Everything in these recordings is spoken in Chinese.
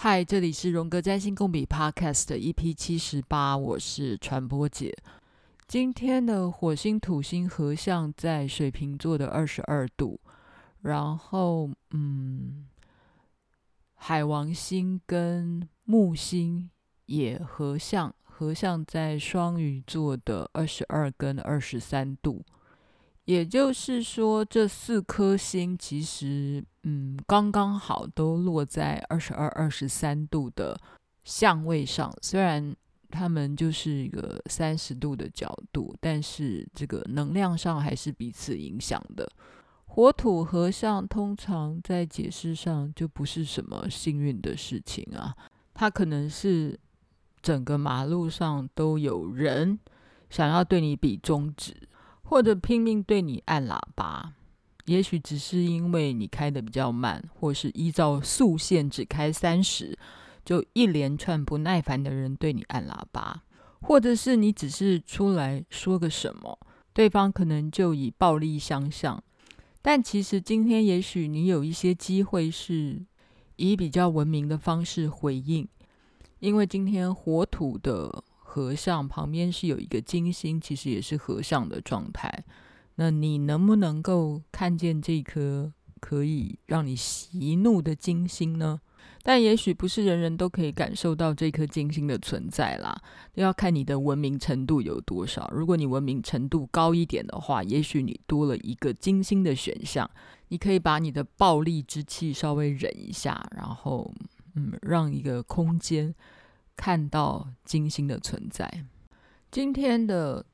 嗨，这里是荣格占星共笔 Podcast 的 EP 七十八，我是传播姐。今天的火星土星合相在水瓶座的二十二度，然后嗯，海王星跟木星也合相，合相在双鱼座的二十二跟二十三度。也就是说，这四颗星其实，嗯，刚刚好都落在二十二、二十三度的相位上。虽然他们就是一个三十度的角度，但是这个能量上还是彼此影响的。火土合相通常在解释上就不是什么幸运的事情啊，它可能是整个马路上都有人想要对你比中指。或者拼命对你按喇叭，也许只是因为你开得比较慢，或是依照速限只开三十，就一连串不耐烦的人对你按喇叭，或者是你只是出来说个什么，对方可能就以暴力相向。但其实今天也许你有一些机会是以比较文明的方式回应，因为今天火土的。合相旁边是有一个金星，其实也是合相的状态。那你能不能够看见这颗可以让你息怒的金星呢？但也许不是人人都可以感受到这颗金星的存在啦，要看你的文明程度有多少。如果你文明程度高一点的话，也许你多了一个金星的选项，你可以把你的暴力之气稍微忍一下，然后嗯，让一个空间。看到金星的存在，今天的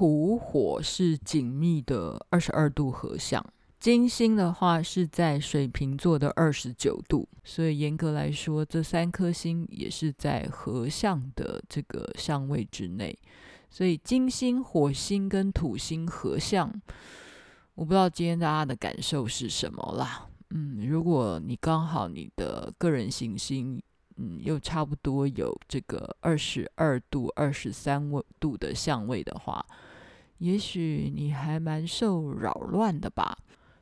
土火是紧密的二十二度合相，金星的话是在水瓶座的二十九度，所以严格来说，这三颗星也是在合相的这个相位之内。所以金星、火星跟土星合相，我不知道今天大家的感受是什么啦。嗯，如果你刚好你的个人行星。嗯，又差不多有这个二十二度、二十三度的相位的话，也许你还蛮受扰乱的吧？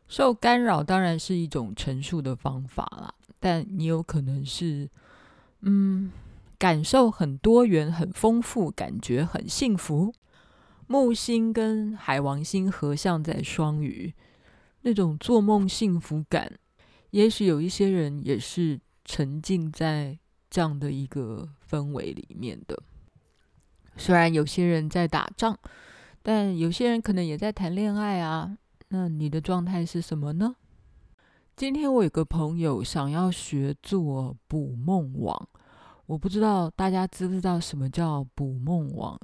受干扰当然是一种陈述的方法啦，但你有可能是，嗯，感受很多元、很丰富，感觉很幸福。木星跟海王星合相在双鱼，那种做梦幸福感，也许有一些人也是沉浸在。这样的一个氛围里面的，虽然有些人在打仗，但有些人可能也在谈恋爱啊。那你的状态是什么呢？今天我有个朋友想要学做捕梦网，我不知道大家知不知道什么叫捕梦网？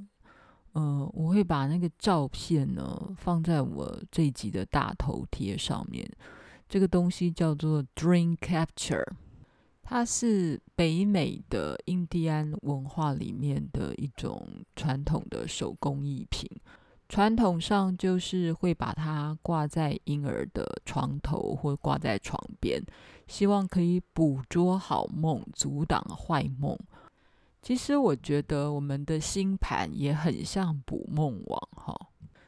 嗯、我会把那个照片呢放在我这一集的大头贴上面。这个东西叫做 Dream Capture。它是北美的印第安文化里面的一种传统的手工艺品，传统上就是会把它挂在婴儿的床头或挂在床边，希望可以捕捉好梦，阻挡坏梦。其实我觉得我们的星盘也很像捕梦网哈，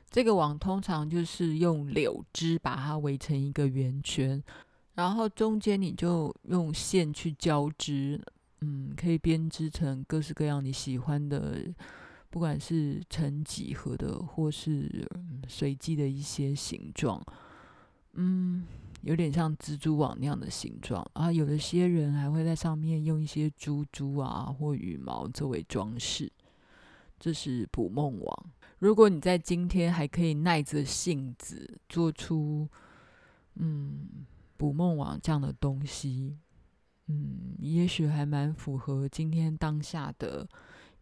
这个网通常就是用柳枝把它围成一个圆圈。然后中间你就用线去交织，嗯，可以编织成各式各样你喜欢的，不管是成几何的，或是随机的一些形状，嗯，有点像蜘蛛网那样的形状啊。有的些人还会在上面用一些珠珠啊或羽毛作为装饰，这是捕梦网。如果你在今天还可以耐着性子做出，嗯。捕梦网这样的东西，嗯，也许还蛮符合今天当下的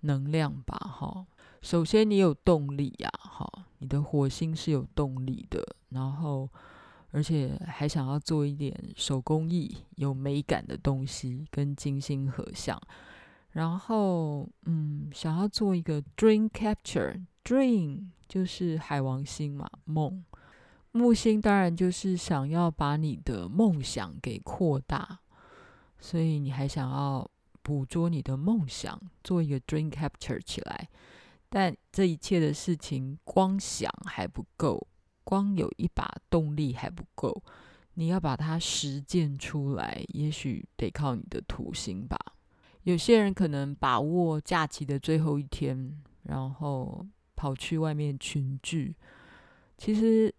能量吧，哈。首先，你有动力呀，哈，你的火星是有动力的，然后而且还想要做一点手工艺、有美感的东西，跟金星合相，然后，嗯，想要做一个 dream capture，dream 就是海王星嘛，梦。木星当然就是想要把你的梦想给扩大，所以你还想要捕捉你的梦想，做一个 dream capture 起来。但这一切的事情，光想还不够，光有一把动力还不够，你要把它实践出来，也许得靠你的土星吧。有些人可能把握假期的最后一天，然后跑去外面群聚。其实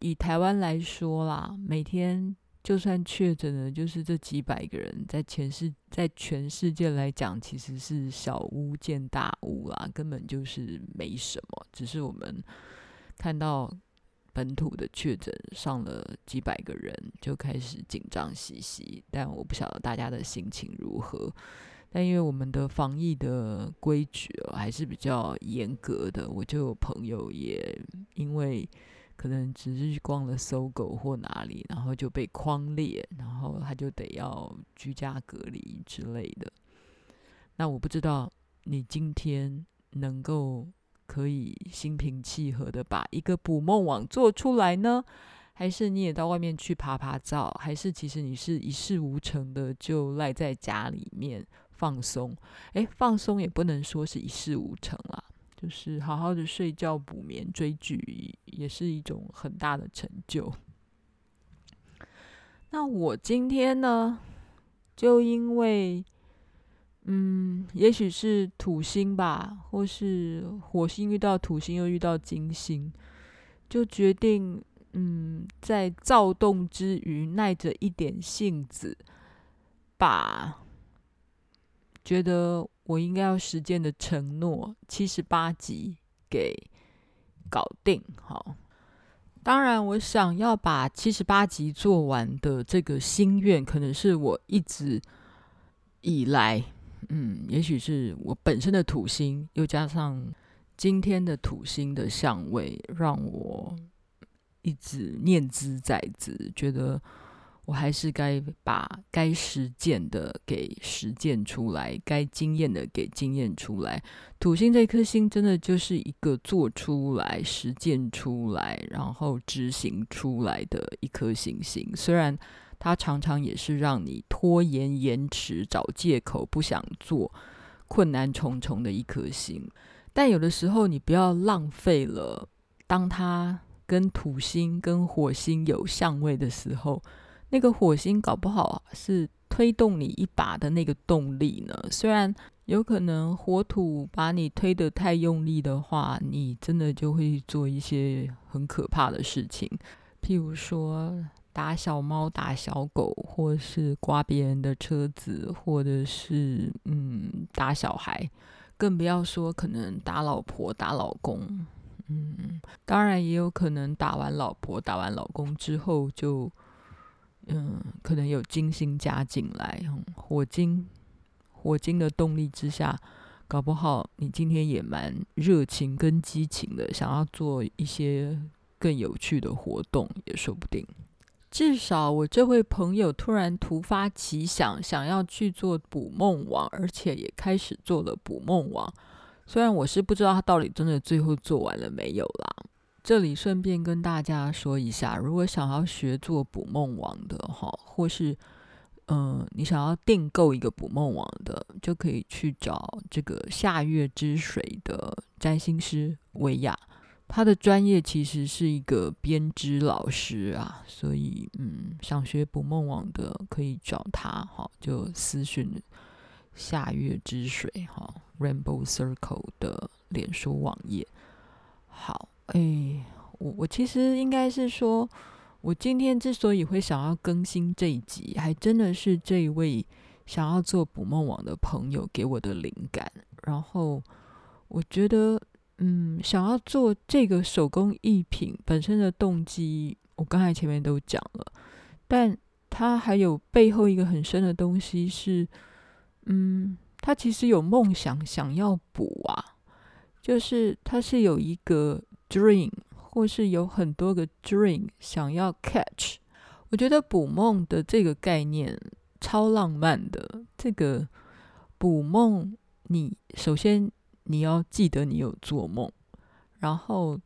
以台湾来说啦，每天就算确诊了，就是这几百个人，在全世在全世界来讲，其实是小巫见大巫啦，根本就是没什么。只是我们看到。本土的确诊上了几百个人，就开始紧张兮兮。但我不晓得大家的心情如何。但因为我们的防疫的规矩哦还是比较严格的，我就有朋友也因为可能只是逛了搜狗或哪里，然后就被框列，然后他就得要居家隔离之类的。那我不知道你今天能够。可以心平气和的把一个捕梦网做出来呢？还是你也到外面去趴趴照？还是其实你是一事无成的，就赖在家里面放松？诶，放松也不能说是一事无成啦，就是好好的睡觉、补眠、追剧，也是一种很大的成就。那我今天呢，就因为。嗯，也许是土星吧，或是火星遇到土星又遇到金星，就决定嗯，在躁动之余耐着一点性子，把觉得我应该要实践的承诺七十八集给搞定。好，当然我想要把七十八集做完的这个心愿，可能是我一直以来。嗯，也许是我本身的土星，又加上今天的土星的相位，让我一直念兹在兹，觉得我还是该把该实践的给实践出来，该经验的给经验出来。土星这颗星真的就是一个做出来、实践出来，然后执行出来的一颗行星，虽然。它常常也是让你拖延、延迟、找借口、不想做、困难重重的一颗星。但有的时候，你不要浪费了。当它跟土星、跟火星有相位的时候，那个火星搞不好是推动你一把的那个动力呢。虽然有可能火土把你推得太用力的话，你真的就会做一些很可怕的事情，譬如说。打小猫、打小狗，或是刮别人的车子，或者是嗯打小孩，更不要说可能打老婆、打老公。嗯，当然也有可能打完老婆、打完老公之后就，嗯可能有金星加进来，火金火金的动力之下，搞不好你今天也蛮热情跟激情的，想要做一些更有趣的活动，也说不定。至少我这位朋友突然突发奇想，想要去做捕梦网，而且也开始做了捕梦网。虽然我是不知道他到底真的最后做完了没有啦。这里顺便跟大家说一下，如果想要学做捕梦网的哈，或是嗯、你想要订购一个捕梦网的，就可以去找这个夏月之水的占星师维亚。他的专业其实是一个编织老师啊，所以嗯，想学捕梦网的可以找他哈，就私讯夏月之水哈，Rainbow Circle 的脸书网页。好，哎，我我其实应该是说，我今天之所以会想要更新这一集，还真的是这一位想要做捕梦网的朋友给我的灵感，然后我觉得。嗯，想要做这个手工艺品本身的动机，我刚才前面都讲了，但他还有背后一个很深的东西是，嗯，他其实有梦想想要捕啊，就是他是有一个 dream，或是有很多个 dream 想要 catch。我觉得捕梦的这个概念超浪漫的，这个捕梦，你首先。你要记得你有做梦，然后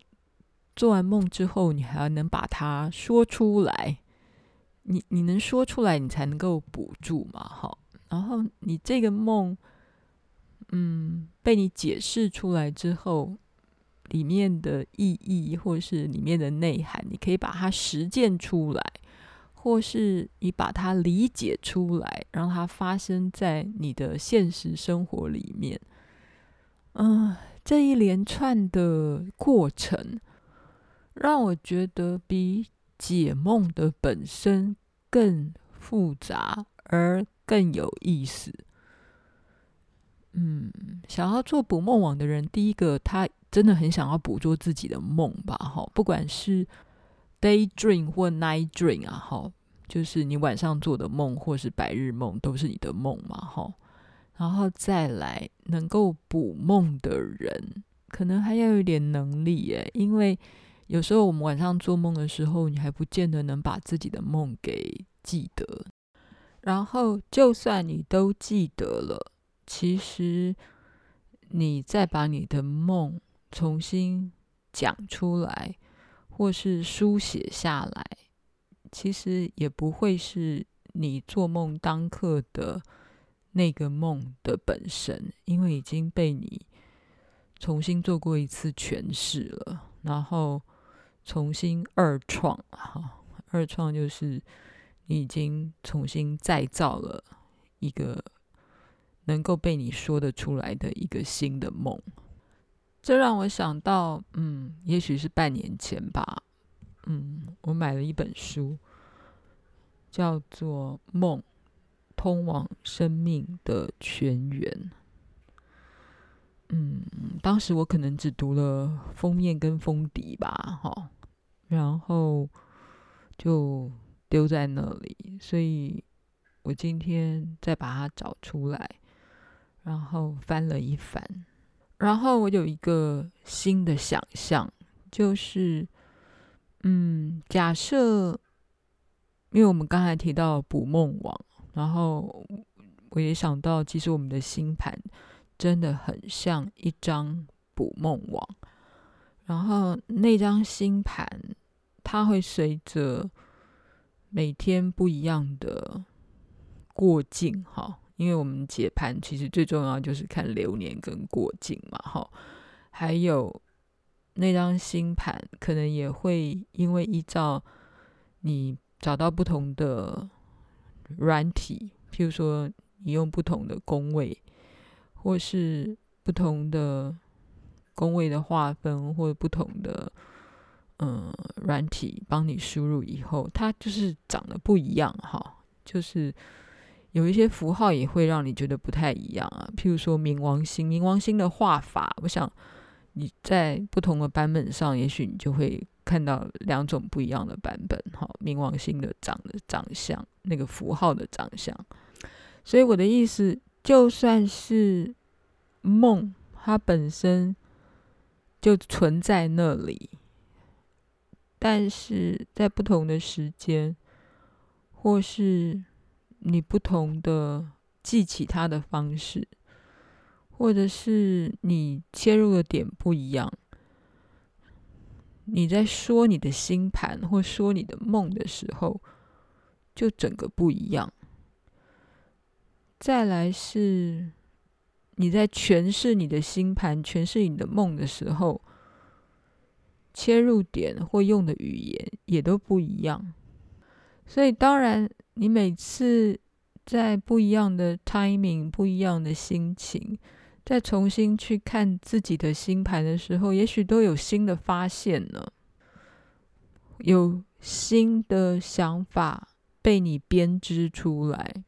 做完梦之后，你还要能把它说出来。你你能说出来，你才能够捕住嘛，哈。然后你这个梦，嗯，被你解释出来之后，里面的意义或是里面的内涵，你可以把它实践出来，或是你把它理解出来，让它发生在你的现实生活里面。嗯、这一连串的过程，让我觉得比解梦的本身更复杂而更有意思。嗯，想要做捕梦网的人，第一个他真的很想要捕捉自己的梦吧？哈，不管是 day dream 或 night dream 啊，哈，就是你晚上做的梦或是白日梦，都是你的梦嘛？哈，然后再来能够捕梦的人，可能还要有点能力耶，因为有时候我们晚上做梦的时候，你还不见得能把自己的梦给记得，然后就算你都记得了。其实，你再把你的梦重新讲出来，或是书写下来，其实也不会是你做梦当刻的那个梦的本身，因为已经被你重新做过一次诠释了，然后重新二创，哈，二创就是你已经重新再造了一个。能够被你说得出来的一个新的梦，这让我想到，嗯，也许是半年前吧，嗯，我买了一本书，叫做《梦：通往生命的泉源》。嗯，当时我可能只读了封面跟封底吧，哈，然后就丢在那里，所以我今天再把它找出来。然后翻了一翻，然后我有一个新的想象，就是，嗯，假设，因为我们刚才提到捕梦网，然后我也想到，其实我们的星盘真的很像一张捕梦网，然后那张星盘它会随着每天不一样的过境，哈。因为我们解盘其实最重要就是看流年跟过境嘛，哈，还有那张星盘可能也会因为依照你找到不同的软体，譬如说你用不同的宫位，或是不同的宫位的划分，或不同的嗯软体帮你输入以后，它就是长得不一样，哈，就是。有一些符号也会让你觉得不太一样啊，譬如说冥王星，冥王星的画法，我想你在不同的版本上，也许你就会看到两种不一样的版本。哈，冥王星的长的长相，那个符号的长相。所以我的意思，就算是梦，它本身就存在那里，但是在不同的时间，或是。你不同的记起它的方式，或者是你切入的点不一样，你在说你的星盘或说你的梦的时候，就整个不一样。再来是你在诠释你的星盘、诠释你的梦的时候，切入点或用的语言也都不一样。所以当然。你每次在不一样的 timing、不一样的心情，再重新去看自己的星盘的时候，也许都有新的发现呢，有新的想法被你编织出来。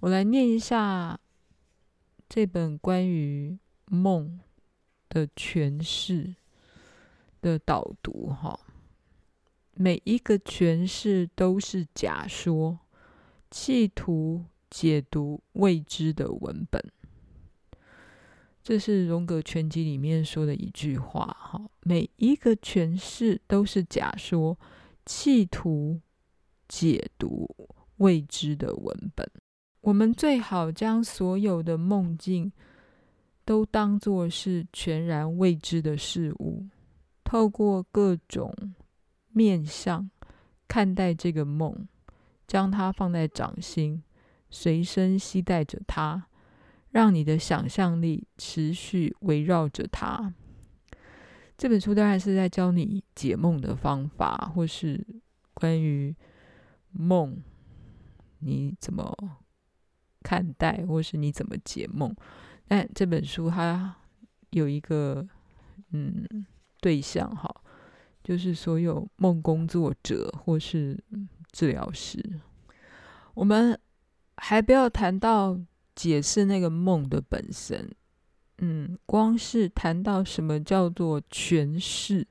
我来念一下这本关于梦的诠释的导读，哈。每一个诠释都是假说，企图解读未知的文本。这是荣格全集里面说的一句话。哈，每一个诠释都是假说，企图解读未知的文本。我们最好将所有的梦境都当作是全然未知的事物，透过各种。面向看待这个梦，将它放在掌心，随身携带着它，让你的想象力持续围绕着它。这本书当然是在教你解梦的方法，或是关于梦，你怎么看待，或是你怎么解梦？但这本书它有一个嗯对象哈，就是所有梦工作者或是治疗师。我们还不要谈到解释那个梦的本身，嗯，光是谈到什么叫做诠释，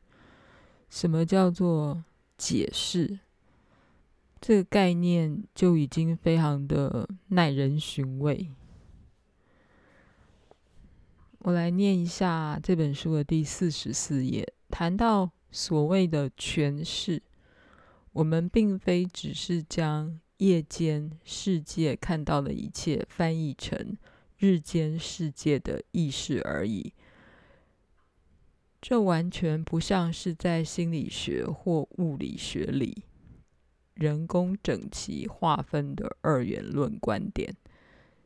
什么叫做解释，这个概念就已经非常的耐人寻味。我来念一下这本书的第四十四页，谈到所谓的诠释，我们并非只是将夜间世界看到的一切翻译成日间世界的意识而已。这完全不像是在心理学或物理学里人工整齐划分的二元论观点。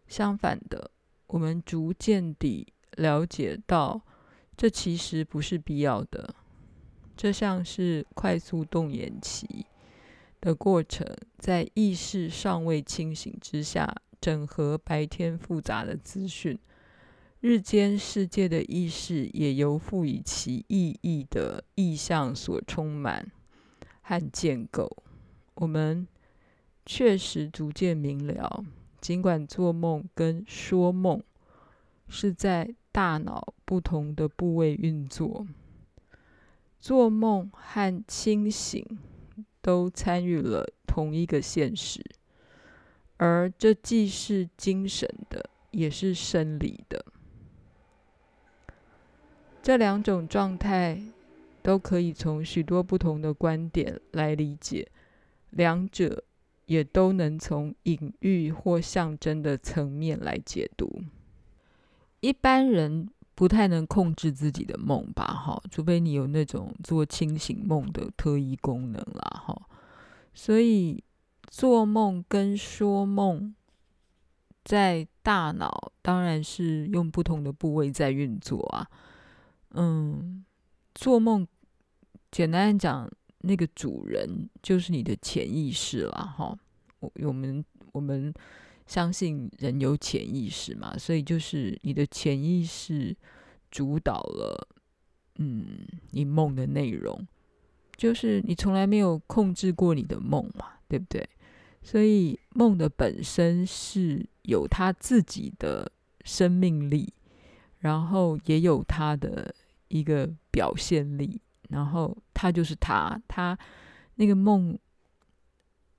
相反的，我们逐渐地。了解到，这其实不是必要的。这像是快速动眼期的过程，在意识尚未清醒之下，整合白天复杂的资讯。日间世界的意识也由赋予其意义的意象所充满和建构。我们确实逐渐明了，尽管做梦跟说梦是在。大脑不同的部位运作，做梦和清醒都参与了同一个现实，而这既是精神的，也是生理的。这两种状态都可以从许多不同的观点来理解，两者也都能从隐喻或象征的层面来解读。一般人不太能控制自己的梦吧，哈，除非你有那种做清醒梦的特异功能啦，哈。所以做梦跟说梦，在大脑当然是用不同的部位在运作啊。嗯，做梦简单讲，那个主人就是你的潜意识啦，哈。我我们我们。相信人有潜意识嘛，所以就是你的潜意识主导了，嗯，你梦的内容，就是你从来没有控制过你的梦嘛，对不对？所以梦的本身是有它自己的生命力，然后也有它的一个表现力，然后它就是它，它那个梦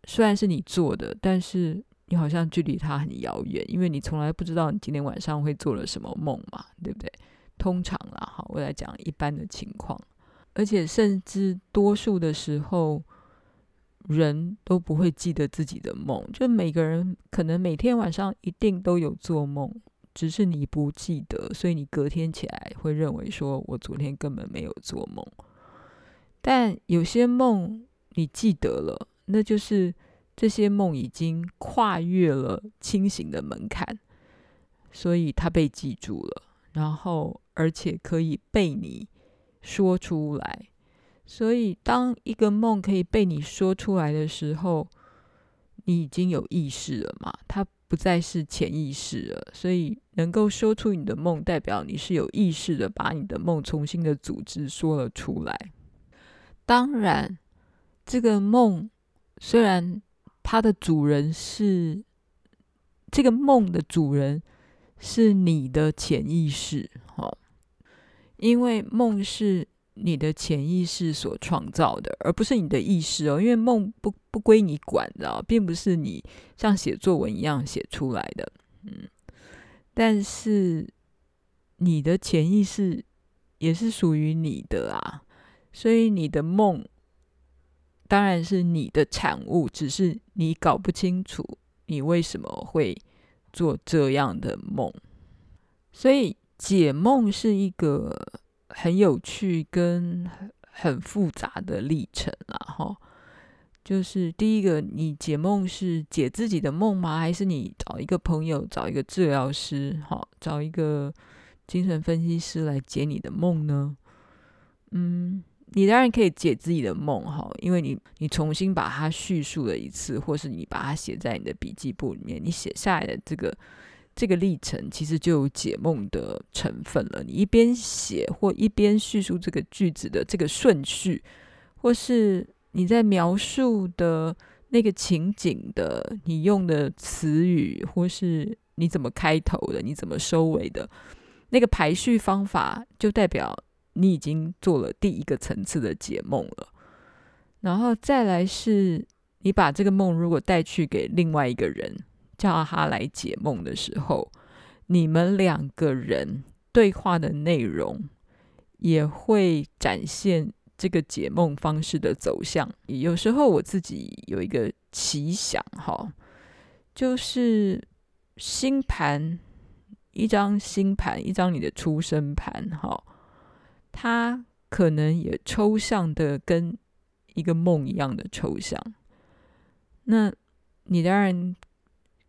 虽然是你做的，但是。你好像距离他很遥远，因为你从来不知道你今天晚上会做了什么梦嘛，对不对？通常啦，好，我来讲一般的情况，而且甚至多数的时候，人都不会记得自己的梦，就每个人可能每天晚上一定都有做梦，只是你不记得，所以你隔天起来会认为说我昨天根本没有做梦。但有些梦你记得了，那就是。这些梦已经跨越了清醒的门槛，所以它被记住了，然后而且可以被你说出来。所以，当一个梦可以被你说出来的时候，你已经有意识了嘛？它不再是潜意识了。所以，能够说出你的梦，代表你是有意识的，把你的梦重新的组织说了出来。当然，这个梦虽然。它的主人是这个梦的主人，是你的潜意识，哦，因为梦是你的潜意识所创造的，而不是你的意识哦。因为梦不不归你管的，并不是你像写作文一样写出来的，嗯。但是你的潜意识也是属于你的啊，所以你的梦。当然是你的产物，只是你搞不清楚你为什么会做这样的梦。所以解梦是一个很有趣跟很复杂的历程啦，哈。就是第一个，你解梦是解自己的梦吗？还是你找一个朋友、找一个治疗师，哈，找一个精神分析师来解你的梦呢？嗯。你当然可以解自己的梦哈，因为你你重新把它叙述了一次，或是你把它写在你的笔记簿里面，你写下来的这个这个历程，其实就有解梦的成分了。你一边写或一边叙述这个句子的这个顺序，或是你在描述的那个情景的你用的词语，或是你怎么开头的，你怎么收尾的，那个排序方法，就代表。你已经做了第一个层次的解梦了，然后再来是，你把这个梦如果带去给另外一个人，叫他来解梦的时候，你们两个人对话的内容也会展现这个解梦方式的走向。有时候我自己有一个奇想，哈，就是星盘，一张星盘，一张你的出生盘，哈。它可能也抽象的跟一个梦一样的抽象。那你当然，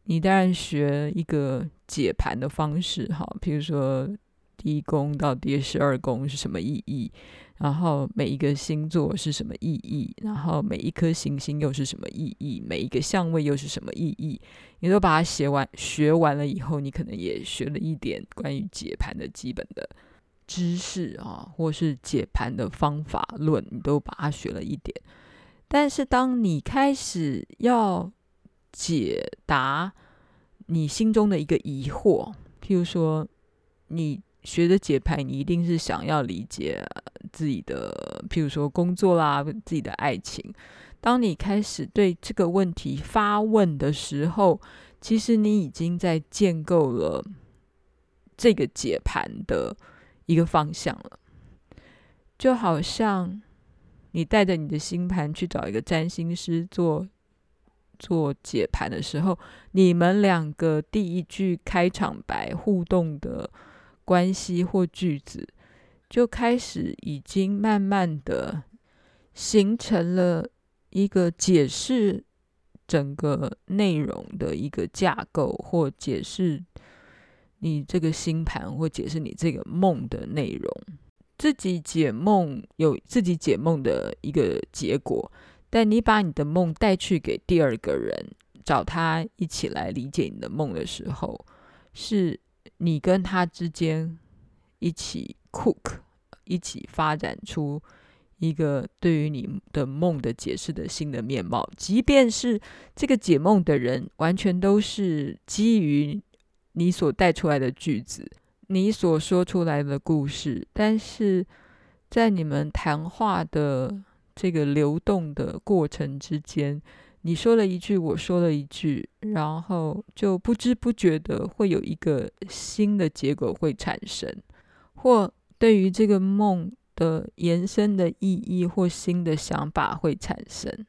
你当然学一个解盘的方式，哈，比如说第一宫到第十二宫是什么意义，然后每一个星座是什么意义，然后每一颗行星又是什么意义，每一个相位又是什么意义，你都把它写完学完了以后，你可能也学了一点关于解盘的基本的。知识啊，或是解盘的方法论，你都把它学了一点。但是，当你开始要解答你心中的一个疑惑，譬如说，你学的解盘，你一定是想要理解自己的，譬如说工作啦，自己的爱情。当你开始对这个问题发问的时候，其实你已经在建构了这个解盘的。一个方向了，就好像你带着你的星盘去找一个占星师做做解盘的时候，你们两个第一句开场白互动的关系或句子，就开始已经慢慢的形成了一个解释整个内容的一个架构或解释。你这个星盘或解释你这个梦的内容，自己解梦有自己解梦的一个结果，但你把你的梦带去给第二个人，找他一起来理解你的梦的时候，是你跟他之间一起 cook，一起发展出一个对于你的梦的解释的新的面貌，即便是这个解梦的人完全都是基于。你所带出来的句子，你所说出来的故事，但是在你们谈话的这个流动的过程之间，你说了一句，我说了一句，然后就不知不觉的会有一个新的结果会产生，或对于这个梦的延伸的意义或新的想法会产生。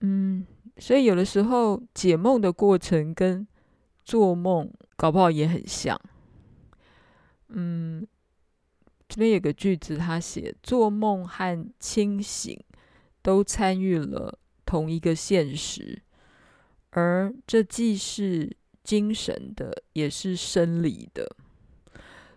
嗯，所以有的时候解梦的过程跟做梦搞不好也很像，嗯，这边有个句子，他写做梦和清醒都参与了同一个现实，而这既是精神的，也是生理的。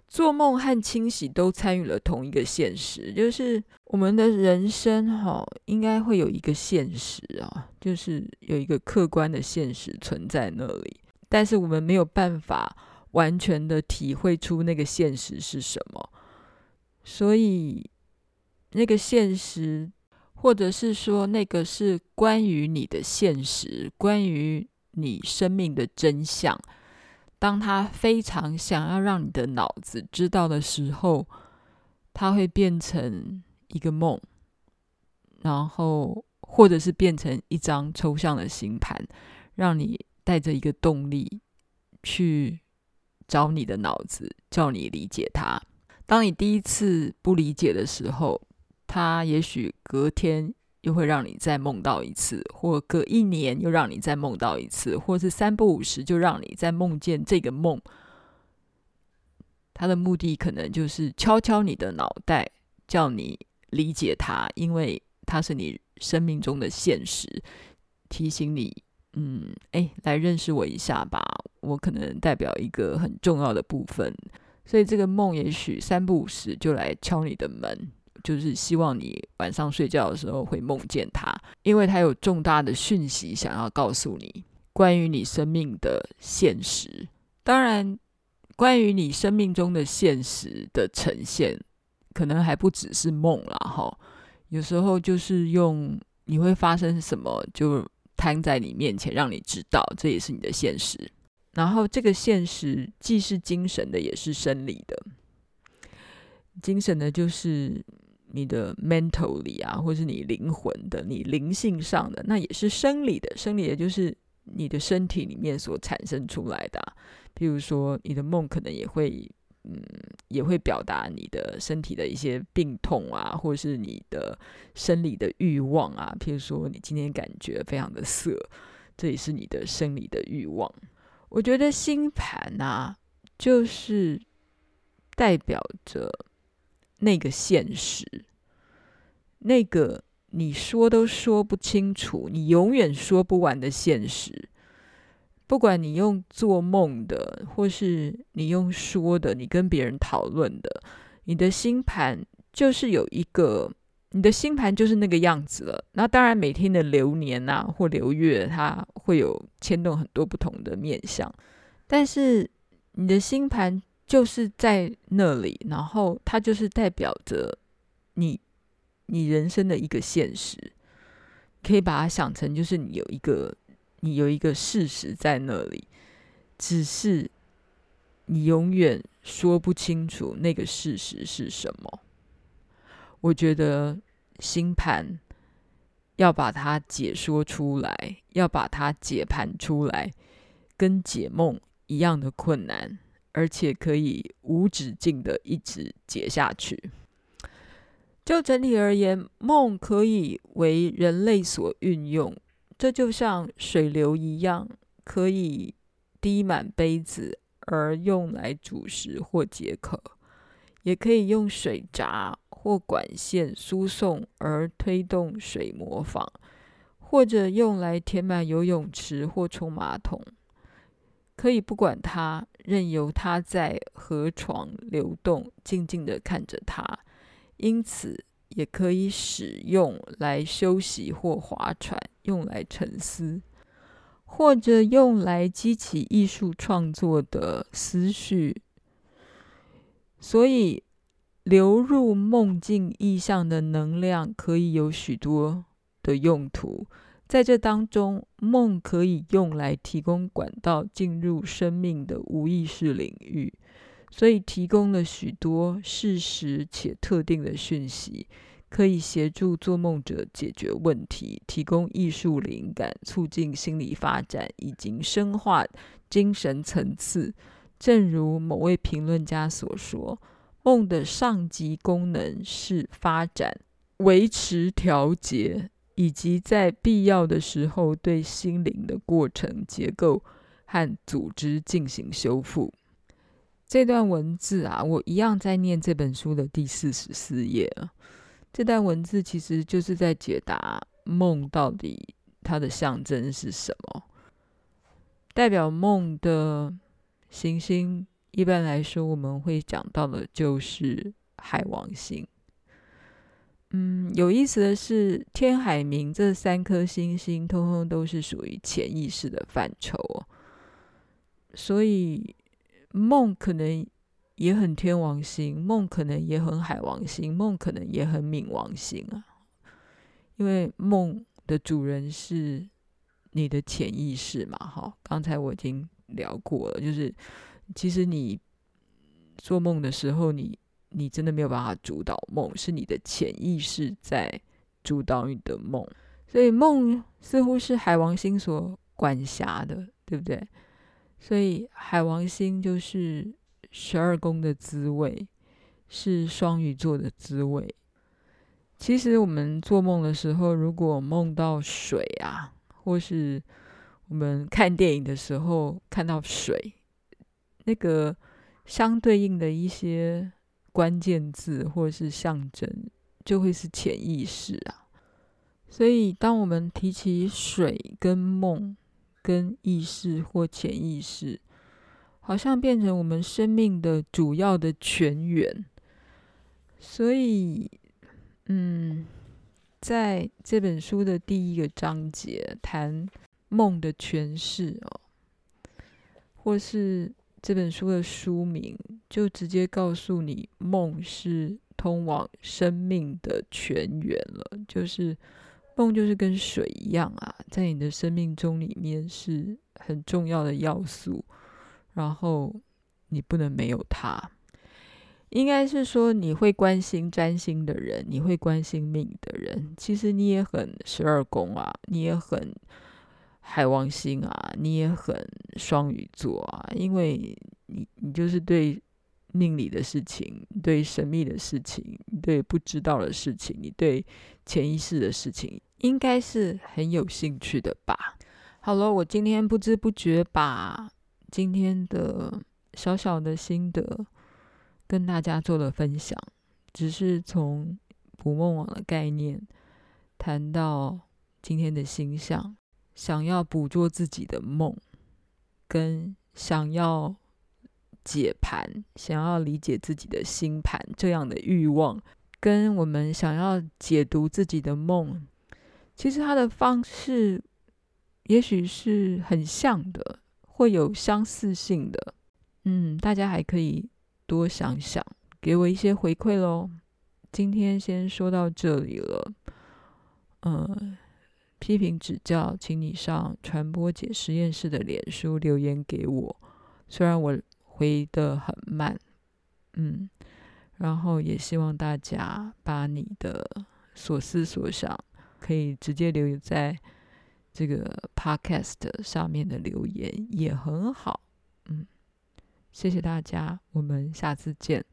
做梦和清醒都参与了同一个现实，就是我们的人生哈，应该会有一个现实啊，就是有一个客观的现实存在那里。但是我们没有办法完全的体会出那个现实是什么，所以那个现实，或者是说那个是关于你的现实，关于你生命的真相。当他非常想要让你的脑子知道的时候，它会变成一个梦，然后或者是变成一张抽象的星盘，让你。带着一个动力去找你的脑子，叫你理解它。当你第一次不理解的时候，它也许隔天又会让你再梦到一次，或隔一年又让你再梦到一次，或是三不五时就让你再梦见这个梦。它的目的可能就是敲敲你的脑袋，叫你理解它，因为它是你生命中的现实，提醒你。嗯，哎，来认识我一下吧。我可能代表一个很重要的部分，所以这个梦也许三不五时就来敲你的门，就是希望你晚上睡觉的时候会梦见他，因为他有重大的讯息想要告诉你，关于你生命的现实。当然，关于你生命中的现实的呈现，可能还不只是梦啦，哈。有时候就是用你会发生什么，就摊在你面前，让你知道，这也是你的现实。然后这个现实既是精神的，也是生理的。精神的，就是你的 mentally 啊，或是你灵魂的，你灵性上的，那也是生理的。生理的，就是你的身体里面所产生出来的啊。譬如说，你的梦可能也会，嗯，也会表达你的身体的一些病痛啊，或是你的生理的欲望啊。譬如说，你今天感觉非常的色，这也是你的生理的欲望。我觉得星盘啊，就是代表着。那个现实，那个你说都说不清楚，你永远说不完的现实，不管你用做梦的，或是你用说的，你跟别人讨论的，你的星盘就是有一个，你的星盘就是那个样子了。那当然，每天的流年啊，或流月，它会有牵动很多不同的面相，但是你的星盘。就是在那里，然后它就是代表着你，你人生的一个现实，可以把它想成就是你有一个，你有一个事实在那里，只是你永远说不清楚那个事实是什么。我觉得星盘要把它解说出来，要把它解盘出来，跟解梦一样的困难。而且可以无止境的一直解下去。就整体而言，梦可以为人类所运用，这就像水流一样，可以滴满杯子而用来煮食或解渴，也可以用水闸或管线输送而推动水磨坊，或者用来填满游泳池或冲马桶。可以不管它，任由它在河床流动，静静地看着它。因此，也可以使用来休息或划船，用来沉思，或者用来激起艺术创作的思绪。所以，流入梦境意象的能量可以有许多的用途。在这当中，梦可以用来提供管道进入生命的无意识领域，所以提供了许多事实且特定的讯息，可以协助做梦者解决问题，提供艺术灵感，促进心理发展，以及深化精神层次。正如某位评论家所说，梦的上级功能是发展、维持、调节。以及在必要的时候，对心灵的过程结构和组织进行修复。这段文字啊，我一样在念这本书的第四十四页啊。这段文字其实就是在解答梦到底它的象征是什么。代表梦的行星，一般来说我们会讲到的就是海王星。嗯，有意思的是，天海冥这三颗星星，通通都是属于潜意识的范畴哦。所以梦可能也很天王星，梦可能也很海王星，梦可能也很冥王星啊。因为梦的主人是你的潜意识嘛，哈。刚才我已经聊过了，就是其实你做梦的时候，你。你真的没有办法主导梦，是你的潜意识在主导你的梦，所以梦似乎是海王星所管辖的，对不对？所以海王星就是十二宫的滋味，是双鱼座的滋味。其实我们做梦的时候，如果梦到水啊，或是我们看电影的时候看到水，那个相对应的一些。关键字或是象征，就会是潜意识啊。所以，当我们提起水跟梦、跟意识或潜意识，好像变成我们生命的主要的泉源。所以，嗯，在这本书的第一个章节谈梦的诠释哦，或是这本书的书名就直接告诉你，梦是通往生命的泉源了，就是梦就是跟水一样啊，在你的生命中里面是很重要的要素，然后你不能没有它。应该是说，你会关心占星的人，你会关心命的人，其实你也很十二宫啊，你也很海王星啊，你也很双鱼座啊，因为你你就是对命理的事情，对神秘的事情，对不知道的事情，你对潜意识的事情，应该是很有兴趣的吧？好了，我今天不知不觉把今天的小小的心得。跟大家做了分享，只是从捕梦网的概念谈到今天的星象，想要捕捉自己的梦，跟想要解盘、想要理解自己的星盘这样的欲望，跟我们想要解读自己的梦，其实它的方式也许是很像的，会有相似性的。嗯，大家还可以。多想想，给我一些回馈喽。今天先说到这里了。嗯，批评指教，请你上传播解实验室的脸书留言给我。虽然我回的很慢，嗯，然后也希望大家把你的所思所想可以直接留在这个 podcast 上面的留言，也很好。嗯。谢谢大家，我们下次见。